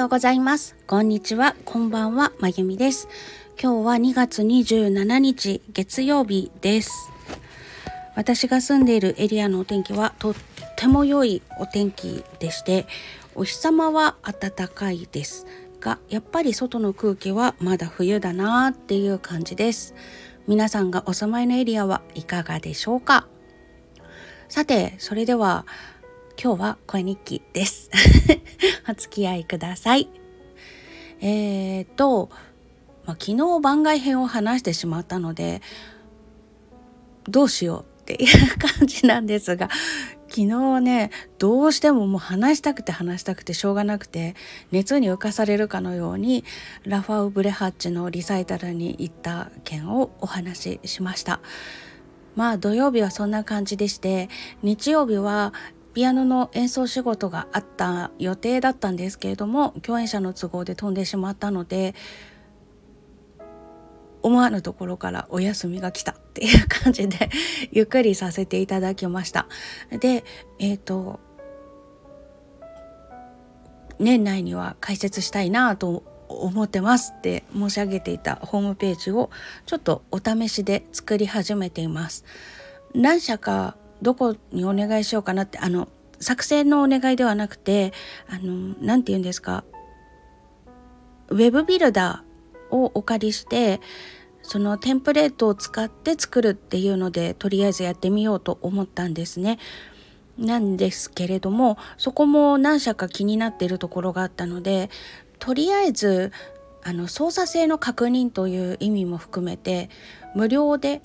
ようございます。こんにちは、こんばんは、まゆみです。今日は2月27日月曜日です。私が住んでいるエリアのお天気はとっても良いお天気でして、お日様は暖かいですが、やっぱり外の空気はまだ冬だなっていう感じです。皆さんがお住まいのエリアはいかがでしょうか？さて、それでは今日は声日記です。お付き合いください。えーと、まあ、昨日番外編を話してしまったので、どうしようっていう感じなんですが、昨日ね、どうしてももう話したくて話したくてしょうがなくて、熱に浮かされるかのように、ラファウ・ブレハッチのリサイタルに行った件をお話ししました。まあ土曜日はそんな感じでして日曜日はピアノの演奏仕事があった予定だったんですけれども共演者の都合で飛んでしまったので思わぬところからお休みが来たっていう感じで ゆっくりさせていただきました。でえっ、ー、と年内には解説したいなと思ってますって申し上げていたホームページをちょっとお試しで作り始めています。何社かどこにお願いしようかなってあの作成のお願いではなくて何て言うんですかウェブビルダーをお借りしてそのテンプレートを使って作るっていうのでとりあえずやってみようと思ったんですね。なんですけれどもそこも何社か気になっているところがあったのでとりあえずあの操作性の確認という意味も含めて無料で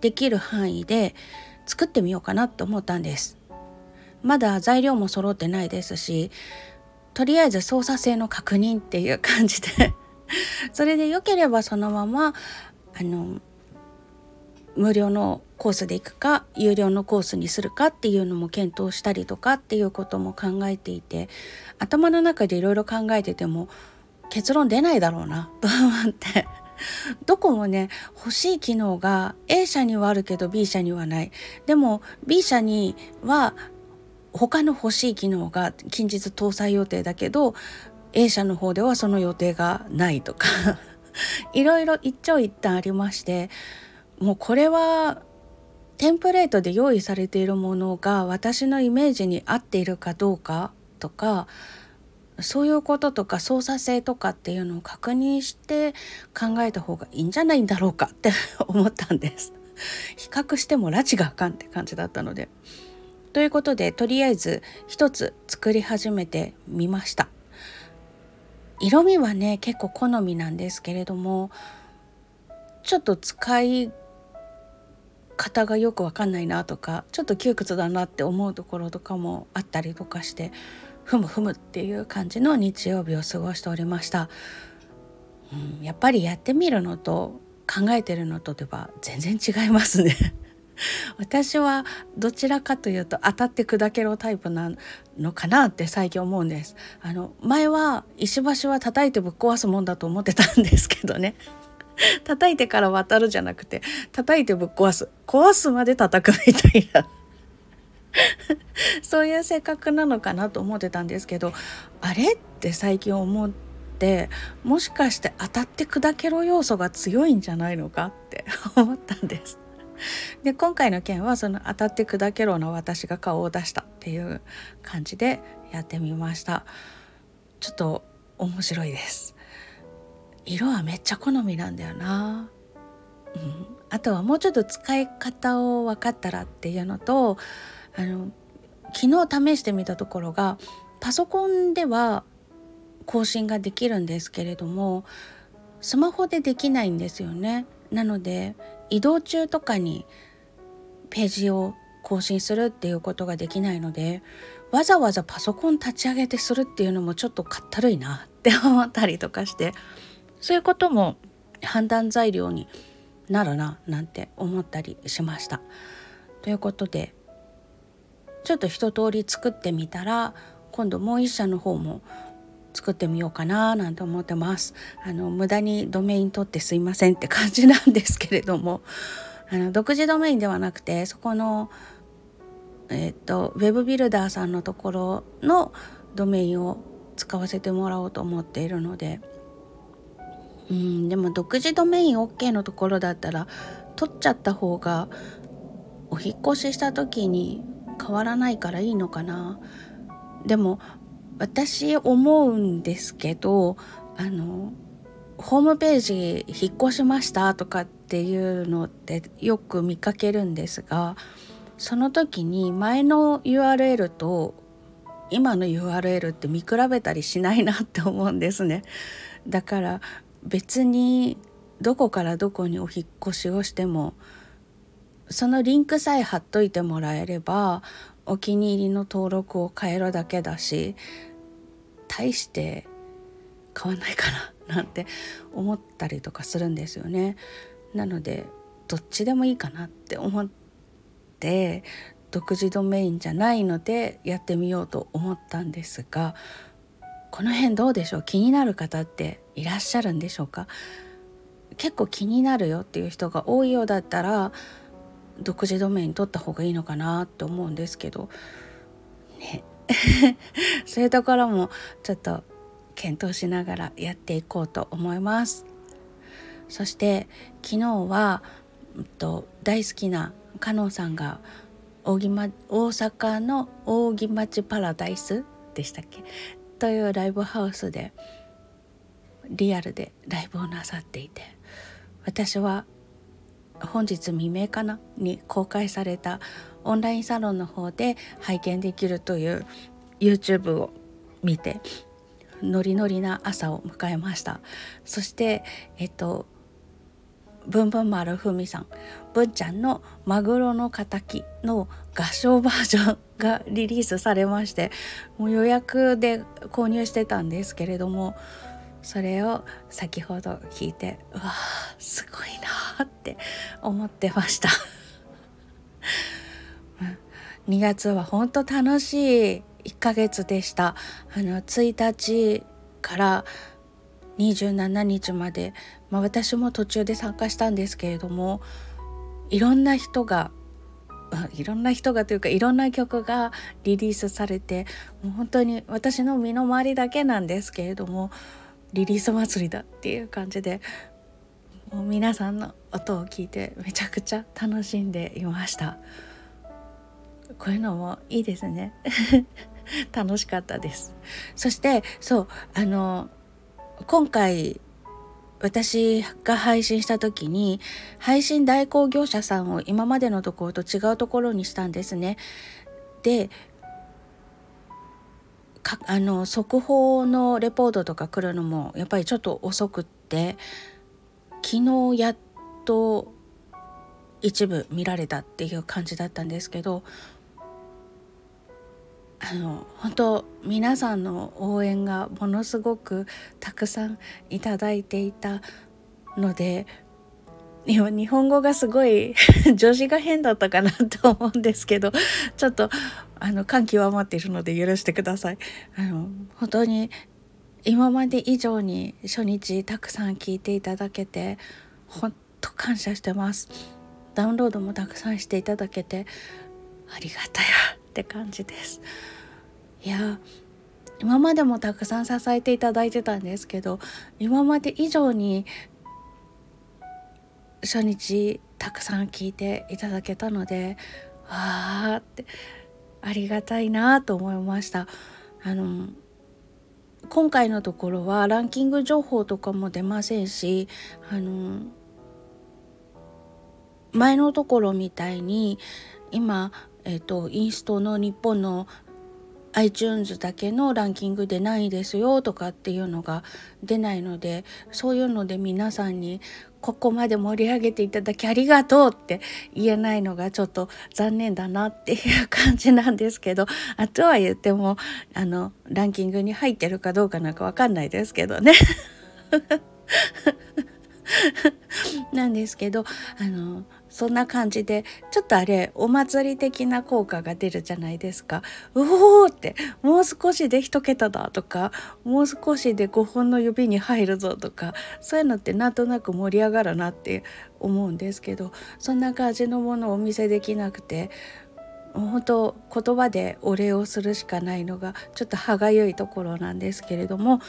できる範囲で作ってみようかなと思ったんです。まだ材料も揃ってないですしとりあえず操作性の確認っていう感じで。それで良ければそのままあの無料のコースで行くか有料のコースにするかっていうのも検討したりとかっていうことも考えていて頭の中でいろいろ考えてても結論出ないだろうなと思って。どこもね欲しい機能が A 社にはあるけど B 社にはない。でも B 社には他の欲しい機能が近日搭載予定だけど A 社の方ではその予定がないとか。いろいろ一長一短ありましてもうこれはテンプレートで用意されているものが私のイメージに合っているかどうかとかそういうこととか操作性とかっていうのを確認して考えた方がいいんじゃないんだろうかって 思ったんです。比較しても拉致があかんって感じだったので。ということでとりあえず一つ作り始めてみました。色味はね結構好みなんですけれどもちょっと使い方がよくわかんないなとかちょっと窮屈だなって思うところとかもあったりとかしてふむふむっていう感じの日曜日を過ごしておりました、うん、やっぱりやってみるのと考えてるのとでは全然違いますね。私はどちらかというと当たって砕けろタイプなのかなって最近思うんです。あの前は石橋は叩いてぶっ壊すもんだと思ってたんですけどね。叩いてから渡るじゃなくて叩いてぶっ壊す。壊すまで叩くみたいな。そういう性格なのかなと思ってたんですけどあれって最近思ってもしかして当たって砕けろ要素が強いんじゃないのか？って思ったんです。で今回の件はその当たって砕けろの私が顔を出したっていう感じでやってみました。ちょっと面白いです。色はめっちゃ好みなんだよな、うん、あとはもうちょっと使い方を分かったらっていうのとあの昨日試してみたところがパソコンでは更新ができるんですけれどもスマホでできないんですよね。なので移動中とかにページを更新するっていうことができないのでわざわざパソコン立ち上げてするっていうのもちょっとかったるいなって思ったりとかしてそういうことも判断材料になるななんて思ったりしました。ということでちょっと一通り作ってみたら今度もう一社の方も作ってみようかななんて思ってます。あの無駄にドメイン取ってすいませんって感じなんですけれども あの独自ドメインではなくてそこのえっとウェブビルダーさんのところのドメインを使わせてもらおうと思っているのでうんでも独自ドメイン OK のところだったら取っちゃった方がお引越しした時に変わらないからいいのかな。でも私思うんですけどあのホームページ引っ越しましたとかっていうのってよく見かけるんですがその時に前の URL と今の URL って見比べたりしないなって思うんですね。だから別にどこからどこにお引っ越しをしてもそのリンクさえ貼っといてもらえればお気に入りの登録を変えるだけだし大して変わんないかななんて思ったりとかするんですよね。なのでどっちでもいいかなって思って独自ドメインじゃないのでやってみようと思ったんですがこの辺どうでしょう？気になる方っていらっしゃるんでしょうか？結構気になるよっていう人が多いようだったら独自ドメイン取った方がいいのかなって思うんですけど。ね。そういうところもちょっと検討しながらやっていこうと思います。そして昨日は、えっと、大好きな加納さんが大大阪の扇町パラダイスでしたっけ？というライブハウスでリアルでライブをなさっていて。私は本日未明かなに公開されたオンラインサロンの方で拝見できるという YouTube を見てノリノリな朝を迎えました。そしてえっとブンブン丸ふみさん文ちゃんの「マグロの敵」の合唱バージョンがリリースされましてもう予約で購入してたんですけれどもそれを先ほど聞いてうわーすごいなって思ってました。2月は本当楽しい1ヶ月でした。あの1日から27日まで、まあ、私も途中で参加したんですけれどもいろんな人がいろんな人がというかいろんな曲がリリースされてもう本当に私の身の回りだけなんですけれどもリリース祭りだっていう感じでもう皆さんの音を聞いてめちゃくちゃ楽しんでいました。こういうのもいいですね。楽しかったです。そしてそうあの今回私が配信した時に配信代行業者さんを今までのところと違うところにしたんですね。でかあの速報のレポートとか来るのもやっぱりちょっと遅くって昨日やっと一部見られたっていう感じだったんですけどあの本当皆さんの応援がものすごくたくさんいただいていたので今日本語がすごい 女子が変だったかなと思うんですけどちょっとあの感極まっているので許してください。あの本当に今まで以上に初日たくさん聞いていただけて本当感謝してます。ダウンロードもたくさんしていただけてありがたやって感じです。いや今までもたくさん支えていただいてたんですけど今まで以上に初日たくさん聞いていただけたのでああってありがたいなと思いました。あの今回のところはランキング情報とかも出ませんしあの前のところみたいに今、えっと、インストの日本の iTunes だけのランキングでないですよとかっていうのが出ないのでそういうので皆さんにここまで盛り上げていただきありがとうって言えないのがちょっと残念だなっていう感じなんですけどあとは言ってもあのランキングに入ってるかどうかなんかわかんないですけどね。なんですけどあのそんな感じでちょっとあれお祭り的な効果が出るじゃないですか。うおーってもう少しで1桁だとかもう少しで5本の指に入るぞとかそういうのってなんとなく盛り上がるなって思うんですけどそんな感じのものをお見せできなくて本当言葉でお礼をするしかないのがちょっと歯がゆいところなんですけれども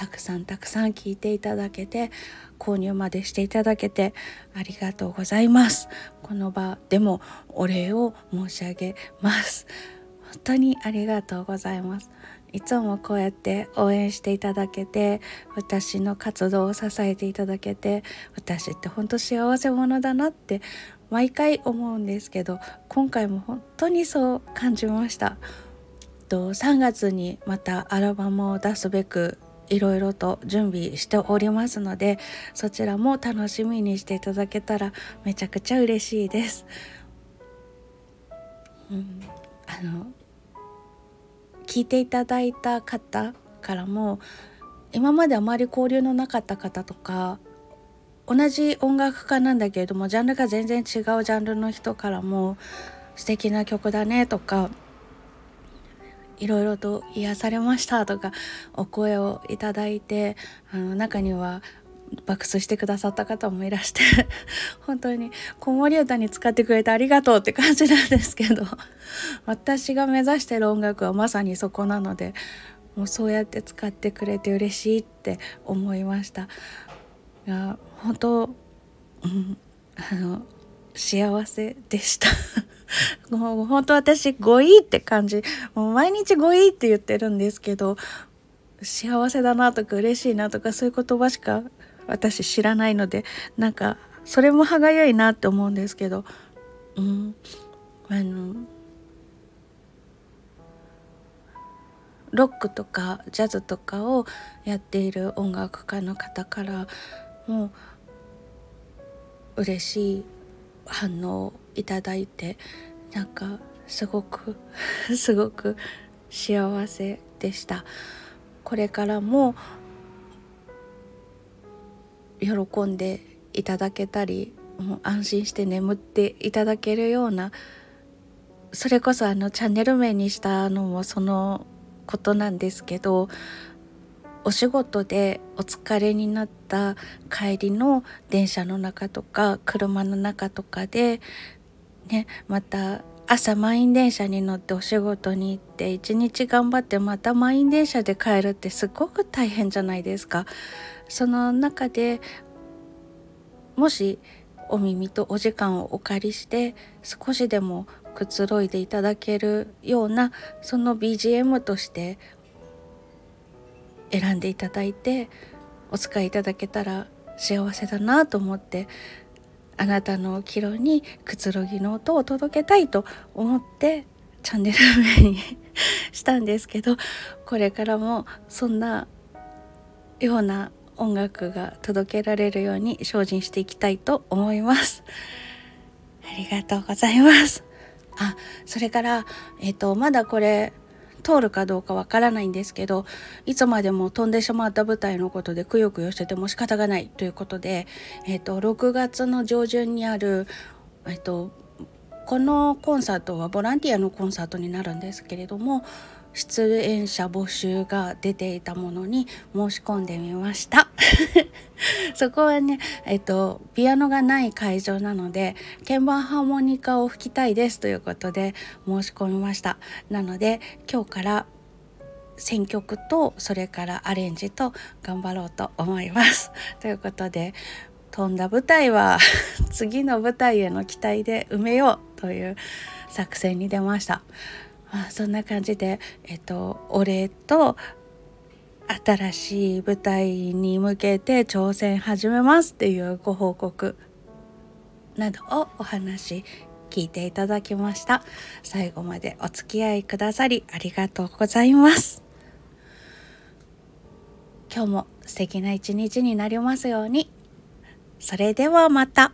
たくさんたくさん聞いていただけて購入までしていただけてありがとうございます。この場でもお礼を申し上げます。本当にありがとうございます。いつもこうやって応援していただけて私の活動を支えていただけて私って本当幸せ者だなって毎回思うんですけど今回も本当にそう感じました。と3月にまたアルバムを出すべくいろいろと準備しておりますのでそちらも楽しみにしていただけたらめちゃくちゃ嬉しいです。うん、あの聞いていただいた方からも今まであまり交流のなかった方とか同じ音楽家なんだけれどもジャンルが全然違うジャンルの人からも素敵な曲だねとかいろいろと癒されましたとかお声をいただいてあの中には爆睡してくださった方もいらして 本当に子守歌に使ってくれてありがとうって感じなんですけど 私が目指してる音楽はまさにそこなのでもうそうやって使ってくれて嬉しいって思いました。いや本当、うん、あの幸せでした もう本当私5位って感じ。もう毎日5位って言ってるんですけど幸せだなとか嬉しいなとかそういう言葉しか私知らないのでなんかそれも歯がゆいなって思うんですけど。うん。あのロックとかジャズとかをやっている音楽家の方からもう嬉しい反応をいただいてなんかすごく すごく幸せでした。これからも喜んでいただけたりもう安心して眠っていただけるようなそれこそあのチャンネル名にしたのもそのことなんですけどお仕事でお疲れになった帰りの電車の中とか車の中とかでねまた朝満員電車に乗ってお仕事に行って一日頑張ってまた満員電車で帰るってすごく大変じゃないですか。その中でもしお耳とお時間をお借りして少しでもくつろいでいただけるようなその BGM として選んでいただいてお使いいただけたら幸せだなと思ってあなたの帰路にくつろぎの音を届けたいと思ってチャンネル名にしたんですけどこれからもそんなような音楽が届けられるように精進していきたいと思います。ありがとうございます。あ、それから、えっ、ー、と、まだこれ、通るかどうかわからないんですけどいつまでも飛んでしまった舞台のことでくよくよしてても仕方がないということで、えーと、6月の上旬にある、えーとこのコンサートはボランティアのコンサートになるんですけれども出演者募集が出ていたものに申し込んでみました。そこはねえっとピアノがない会場なので鍵盤ハーモニカを吹きたいですということで申し込みました。なので今日から選曲とそれからアレンジと頑張ろうと思います。ということで飛んだ舞台は 次の舞台への期待で埋めようという作戦に出ました。まあ、そんな感じで、えっと、お礼と新しい舞台に向けて挑戦始めますっていうご報告などをお話聞いていただきました。最後までお付き合いくださりありがとうございます。今日も素敵な一日になりますように。それではまた。